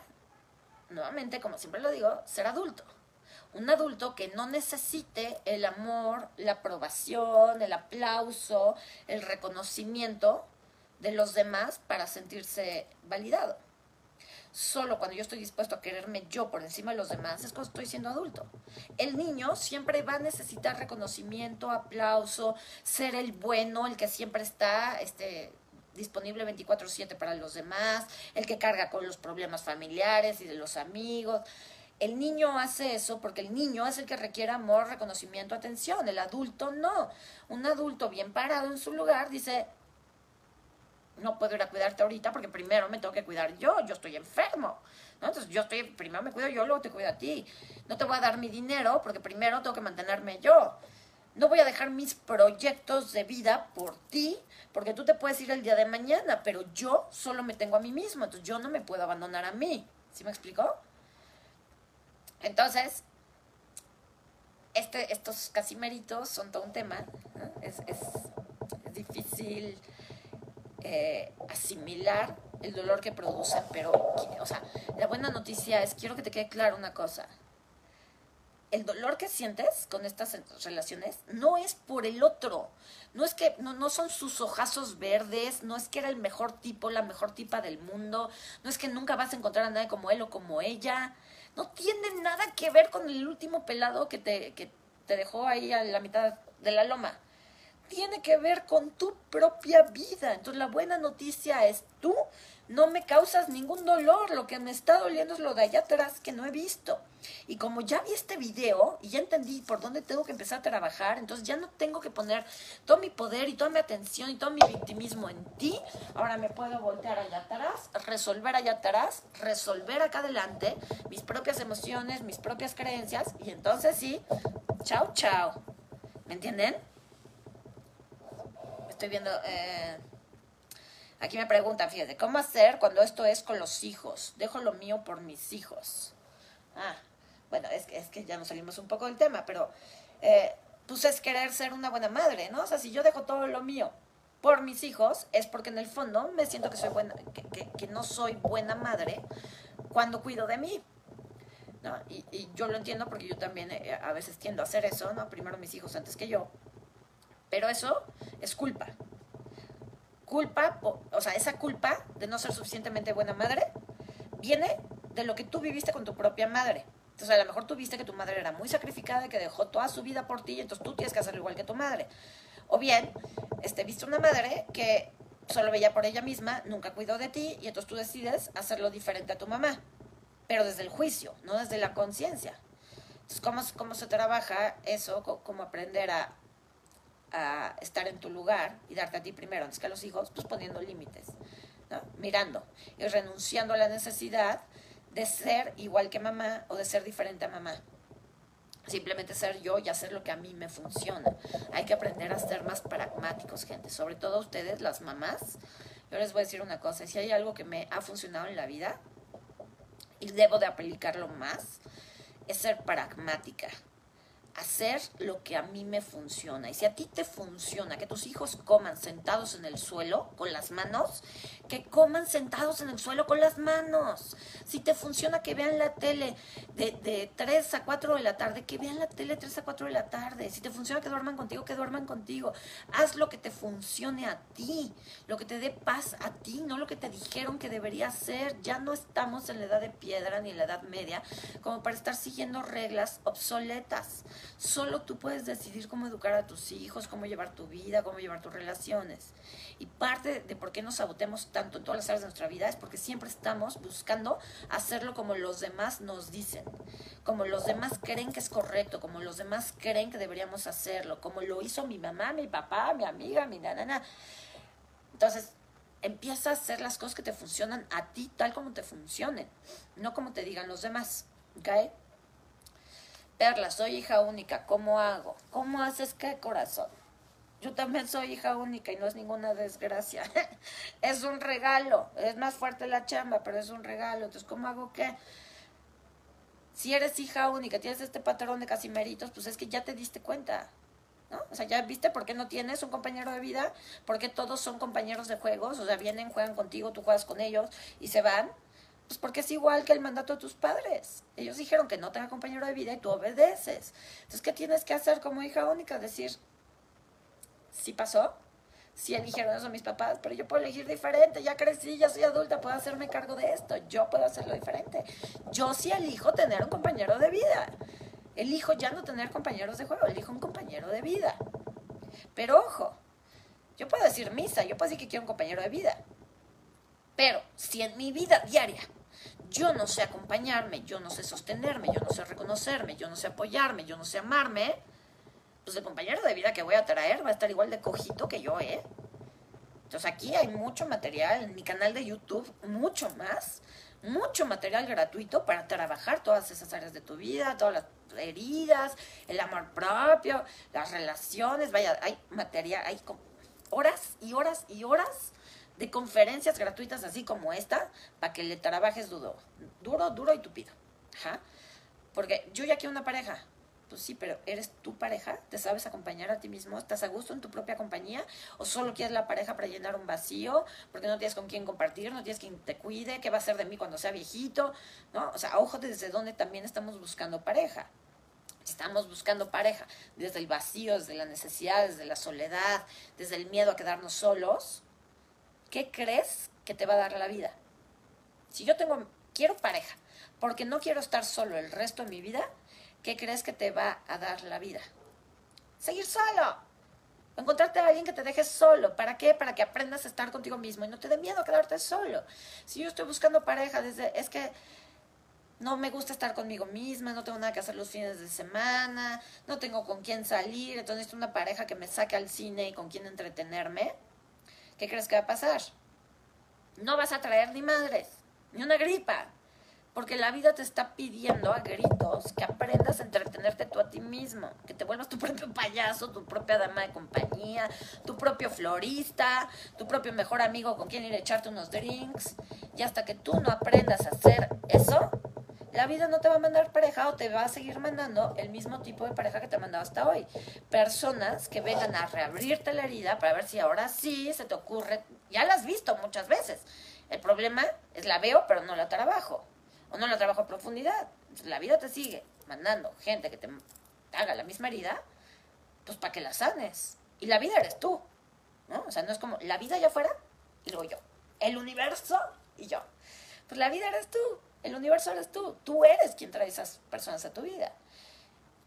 nuevamente, como siempre lo digo, ser adulto un adulto que no necesite el amor, la aprobación, el aplauso, el reconocimiento de los demás para sentirse validado. Solo cuando yo estoy dispuesto a quererme yo por encima de los demás es cuando estoy siendo adulto. El niño siempre va a necesitar reconocimiento, aplauso, ser el bueno, el que siempre está este, disponible 24/7 para los demás, el que carga con los problemas familiares y de los amigos. El niño hace eso porque el niño es el que requiere amor, reconocimiento, atención. El adulto no. Un adulto bien parado en su lugar dice, no puedo ir a cuidarte ahorita porque primero me tengo que cuidar yo, yo estoy enfermo. Entonces yo estoy, primero me cuido yo, luego te cuido a ti. No te voy a dar mi dinero porque primero tengo que mantenerme yo. No voy a dejar mis proyectos de vida por ti, porque tú te puedes ir el día de mañana, pero yo solo me tengo a mí mismo, entonces yo no me puedo abandonar a mí. ¿Sí me explicó? Entonces, este, estos casimeritos son todo un tema. Es, difícil eh, asimilar el dolor que producen, pero, o sea, la buena noticia es, quiero que te quede claro una cosa. El dolor que sientes con estas relaciones no es por el otro, no es que no, no son sus ojazos verdes, no es que era el mejor tipo, la mejor tipa del mundo, no es que nunca vas a encontrar a nadie como él o como ella, no tiene nada que ver con el último pelado que te, que te dejó ahí a la mitad de la loma. Tiene que ver con tu propia vida. Entonces la buena noticia es tú no me causas ningún dolor. Lo que me está doliendo es lo de allá atrás que no he visto. Y como ya vi este video y ya entendí por dónde tengo que empezar a trabajar, entonces ya no tengo que poner todo mi poder y toda mi atención y todo mi victimismo en ti. Ahora me puedo voltear allá atrás, resolver allá atrás, resolver acá adelante mis propias emociones, mis propias creencias y entonces sí, chao, chao. ¿Me entienden? Estoy viendo... Eh, Aquí me preguntan, fíjate, ¿cómo hacer cuando esto es con los hijos? Dejo lo mío por mis hijos. Ah, bueno, es que, es que ya nos salimos un poco del tema, pero eh, pues es querer ser una buena madre, ¿no? O sea, si yo dejo todo lo mío por mis hijos, es porque en el fondo me siento que soy buena, que, no soy buena madre cuando cuido de mí. y, yo lo entiendo porque yo también eh, a veces tiendo a hacer eso, ¿no? Primero mis hijos antes que yo. Pero eso es culpa culpa, o, sea, esa culpa de no ser suficientemente buena madre, viene de lo que tú viviste con tu propia madre. Entonces, a lo mejor tú viste que tu madre era muy sacrificada, que dejó toda su vida por ti, y entonces tú tienes que hacerlo igual que tu madre. O bien, este, viste una madre que solo veía por ella misma, nunca cuidó de ti, y entonces tú decides hacerlo diferente a tu mamá. Pero desde el juicio, no desde la conciencia. Entonces, ¿cómo, ¿cómo se trabaja eso? ¿Cómo aprender a a estar en tu lugar y darte a ti primero antes que a los hijos, pues poniendo límites, mirando y renunciando a la necesidad de ser igual que mamá o de ser diferente a mamá. Simplemente ser yo y hacer lo que a mí me funciona. Hay que aprender a ser más pragmáticos, gente. Sobre todo ustedes, las mamás. Yo les voy a decir una cosa. Si hay algo que me ha funcionado en la vida y debo de aplicarlo más, es ser pragmática hacer lo que a mí me funciona. Y si a ti te funciona que tus hijos coman sentados en el suelo con las manos, que coman sentados en el suelo con las manos. Si te funciona que vean la tele de, de 3 a 4 de la tarde, que vean la tele 3 a 4 de la tarde. Si te funciona que duerman contigo, que duerman contigo. Haz lo que te funcione a ti, lo que te dé paz a ti, no lo que te dijeron que debería ser. Ya no estamos en la edad de piedra ni en la edad media como para estar siguiendo reglas obsoletas. Solo tú puedes decidir cómo educar a tus hijos, cómo llevar tu vida, cómo llevar tus relaciones. Y parte de por qué nos sabotemos tanto en todas las áreas de nuestra vida es porque siempre estamos buscando hacerlo como los demás nos dicen, como los demás creen que es correcto, como los demás creen que deberíamos hacerlo, como lo hizo mi mamá, mi papá, mi amiga, mi nana. Entonces, empieza a hacer las cosas que te funcionan a ti tal como te funcionen, no como te digan los demás. ¿Ok? Soy hija única, ¿cómo hago? ¿Cómo haces qué, corazón? Yo también soy hija única y no es ninguna desgracia. es un regalo. Es más fuerte la chamba, pero es un regalo. Entonces, ¿cómo hago qué? Si eres hija única, tienes este patrón de casimeritos, pues es que ya te diste cuenta. ¿no? O sea, ya viste por qué no tienes un compañero de vida, porque todos son compañeros de juegos, o sea, vienen, juegan contigo, tú juegas con ellos y se van. Pues porque es igual que el mandato de tus padres. Ellos dijeron que no tenga compañero de vida y tú obedeces. Entonces, ¿qué tienes que hacer como hija única? Decir, sí pasó, sí eligieron eso mis papás, pero yo puedo elegir diferente, ya crecí, ya soy adulta, puedo hacerme cargo de esto, yo puedo hacerlo diferente. Yo sí elijo tener un compañero de vida. Elijo ya no tener compañeros de juego, elijo un compañero de vida. Pero ojo, yo puedo decir misa, yo puedo decir que quiero un compañero de vida. Pero si en mi vida diaria yo no sé acompañarme, yo no sé sostenerme, yo no sé reconocerme, yo no sé apoyarme, yo no sé amarme, pues el compañero de vida que voy a traer va a estar igual de cojito que yo, ¿eh? Entonces aquí hay mucho material en mi canal de YouTube, mucho más, mucho material gratuito para trabajar todas esas áreas de tu vida, todas las heridas, el amor propio, las relaciones, vaya, hay material, hay horas y horas y horas de conferencias gratuitas así como esta para que le trabajes duro, duro, duro y tupido. Ajá. Porque yo ya quiero una pareja. Pues sí, pero ¿eres tu pareja? ¿Te sabes acompañar a ti mismo? ¿Estás a gusto en tu propia compañía? ¿O solo quieres la pareja para llenar un vacío? Porque no tienes con quién compartir, no tienes quien te cuide, ¿qué va a ser de mí cuando sea viejito? ¿No? O sea, ojo desde dónde también estamos buscando pareja. Estamos buscando pareja desde el vacío, desde la necesidad, desde la soledad, desde el miedo a quedarnos solos ¿qué crees que te va a dar la vida? Si yo tengo, quiero pareja, porque no quiero estar solo el resto de mi vida, ¿qué crees que te va a dar la vida? Seguir solo. Encontrarte a alguien que te deje solo. ¿Para qué? Para que aprendas a estar contigo mismo y no te dé miedo quedarte solo. Si yo estoy buscando pareja desde, es que no me gusta estar conmigo misma, no tengo nada que hacer los fines de semana, no tengo con quién salir, entonces necesito una pareja que me saque al cine y con quien entretenerme. ¿Qué crees que va a pasar? No vas a traer ni madres, ni una gripa, porque la vida te está pidiendo a gritos que aprendas a entretenerte tú a ti mismo, que te vuelvas tu propio payaso, tu propia dama de compañía, tu propio florista, tu propio mejor amigo con quien ir a echarte unos drinks. Y hasta que tú no aprendas a hacer eso, la vida no te va a mandar pareja o te va a seguir mandando el mismo tipo de pareja que te ha mandado hasta hoy. Personas que vengan a reabrirte la herida para ver si ahora sí se te ocurre. Ya la has visto muchas veces. El problema es la veo, pero no la trabajo. O no la trabajo a profundidad. la vida te sigue mandando gente que te haga la misma herida, pues para que la sanes. Y la vida eres tú. ¿no? O sea, no es como la vida allá afuera y luego yo. El universo y yo. Pues la vida eres tú. El universo eres tú. Tú eres quien trae esas personas a tu vida.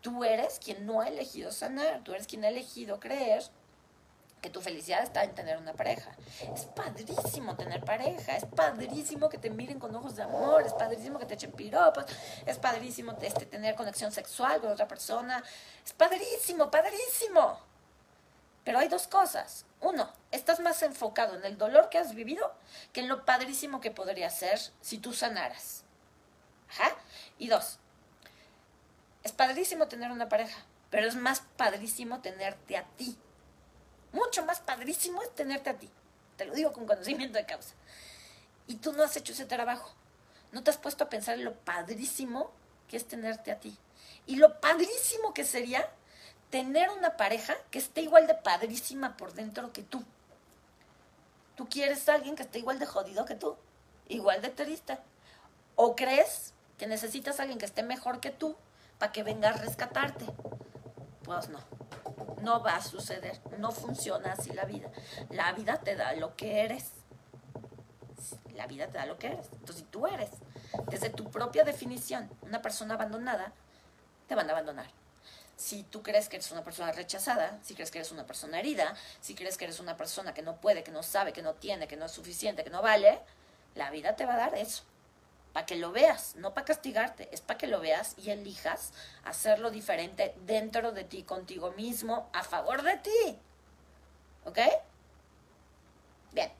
Tú eres quien no ha elegido sanar. Tú eres quien ha elegido creer que tu felicidad está en tener una pareja. Es padrísimo tener pareja, es padrísimo que te miren con ojos de amor, es padrísimo que te echen piropos, es padrísimo este, tener conexión sexual con otra persona, es padrísimo, padrísimo. Pero hay dos cosas. Uno, estás más enfocado en el dolor que has vivido que en lo padrísimo que podría ser si tú sanaras. Ajá. Y dos, es padrísimo tener una pareja, pero es más padrísimo tenerte a ti. Mucho más padrísimo es tenerte a ti. Te lo digo con conocimiento de causa. Y tú no has hecho ese trabajo. No te has puesto a pensar en lo padrísimo que es tenerte a ti. Y lo padrísimo que sería tener una pareja que esté igual de padrísima por dentro que tú. ¿Tú quieres a alguien que esté igual de jodido que tú? Igual de triste. ¿O crees que necesitas a alguien que esté mejor que tú para que venga a rescatarte? Pues no. No va a suceder. No funciona así la vida. La vida te da lo que eres. La vida te da lo que eres. Entonces, si tú eres, desde tu propia definición, una persona abandonada, te van a abandonar. Si tú crees que eres una persona rechazada, si crees que eres una persona herida, si crees que eres una persona que no puede, que no sabe, que no tiene, que no es suficiente, que no vale, la vida te va a dar eso. Para que lo veas, no para castigarte, es para que lo veas y elijas hacerlo diferente dentro de ti, contigo mismo, a favor de ti. ¿Ok? Bien.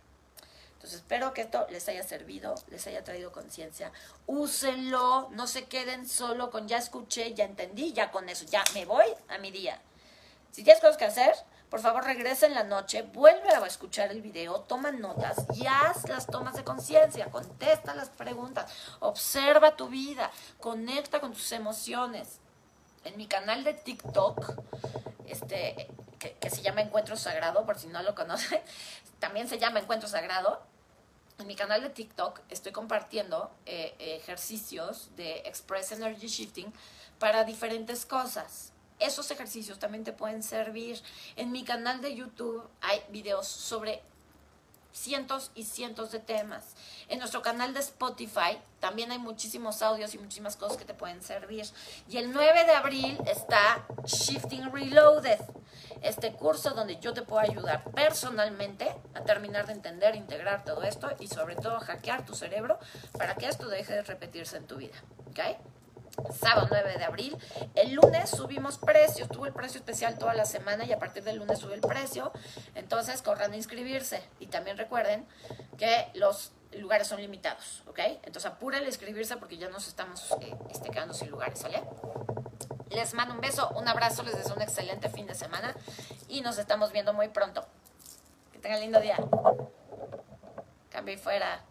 Entonces espero que esto les haya servido, les haya traído conciencia. Úsenlo, no se queden solo con ya escuché, ya entendí, ya con eso, ya me voy a mi día. Si tienes cosas que hacer, por favor regresa en la noche, vuelve a escuchar el video, toma notas y haz las tomas de conciencia, contesta las preguntas, observa tu vida, conecta con tus emociones. En mi canal de TikTok, este, que, se llama Encuentro Sagrado, por si no lo conocen, también se llama Encuentro Sagrado en mi canal de TikTok estoy compartiendo eh, ejercicios de Express Energy Shifting para diferentes cosas. Esos ejercicios también te pueden servir. En mi canal de YouTube hay videos sobre cientos y cientos de temas. En nuestro canal de Spotify también hay muchísimos audios y muchísimas cosas que te pueden servir. Y el 9 de abril está Shifting Reloaded, este curso donde yo te puedo ayudar personalmente a terminar de entender, integrar todo esto y sobre todo hackear tu cerebro para que esto deje de repetirse en tu vida. ¿Ok? Sábado 9 de abril. El lunes subimos precios, tuvo el precio especial toda la semana y a partir del lunes sube el precio. Entonces corran a inscribirse. Y también recuerden que los lugares son limitados, ¿ok? Entonces apúrenle a inscribirse porque ya nos estamos eh, este, quedando sin lugares, ¿sale? Les mando un beso, un abrazo, les deseo un excelente fin de semana y nos estamos viendo muy pronto. Que tengan lindo día. Cambio y fuera.